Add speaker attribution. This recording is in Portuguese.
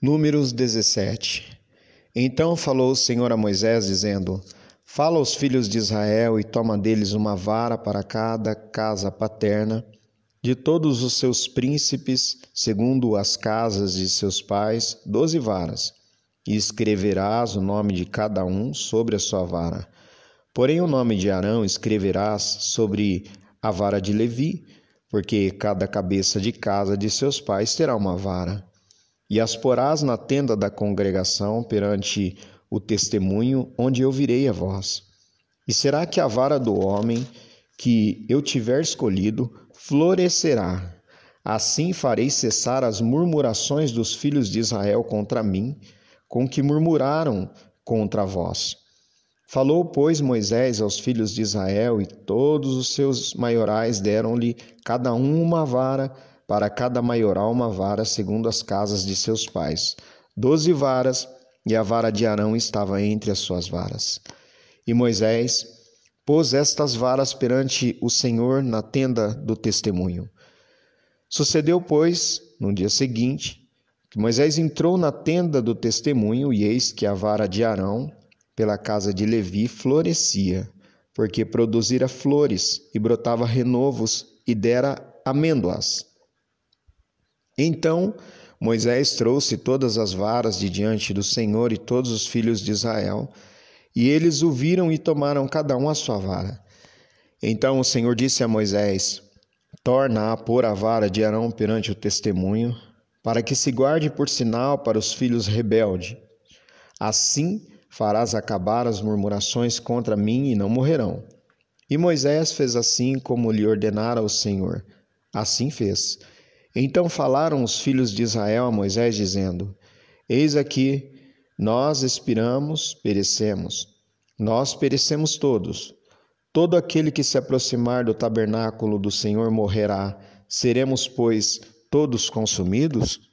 Speaker 1: Números 17 Então falou o Senhor a Moisés, dizendo: Fala aos filhos de Israel e toma deles uma vara para cada casa paterna, de todos os seus príncipes, segundo as casas de seus pais, doze varas, e escreverás o nome de cada um sobre a sua vara. Porém, o nome de Arão escreverás sobre a vara de Levi, porque cada cabeça de casa de seus pais terá uma vara e as porás na tenda da congregação perante o testemunho, onde eu virei a voz. E será que a vara do homem que eu tiver escolhido florescerá? Assim farei cessar as murmurações dos filhos de Israel contra mim, com que murmuraram contra vós. Falou, pois, Moisés aos filhos de Israel, e todos os seus maiorais deram-lhe cada um uma vara para cada maioral uma vara segundo as casas de seus pais, doze varas, e a vara de Arão estava entre as suas varas. E Moisés pôs estas varas perante o Senhor na tenda do testemunho. Sucedeu, pois, no dia seguinte, que Moisés entrou na tenda do testemunho, e eis que a vara de Arão, pela casa de Levi, florescia, porque produzira flores e brotava renovos e dera amêndoas. Então Moisés trouxe todas as varas de diante do Senhor e todos os filhos de Israel, e eles o viram e tomaram cada um a sua vara. Então o Senhor disse a Moisés: Torna a pôr a vara de Arão perante o testemunho, para que se guarde por sinal para os filhos rebeldes. Assim farás acabar as murmurações contra mim e não morrerão. E Moisés fez assim como lhe ordenara o Senhor. Assim fez. Então falaram os filhos de Israel a Moisés, dizendo: Eis aqui, nós expiramos, perecemos. Nós perecemos todos. Todo aquele que se aproximar do tabernáculo do Senhor morrerá. Seremos, pois, todos consumidos?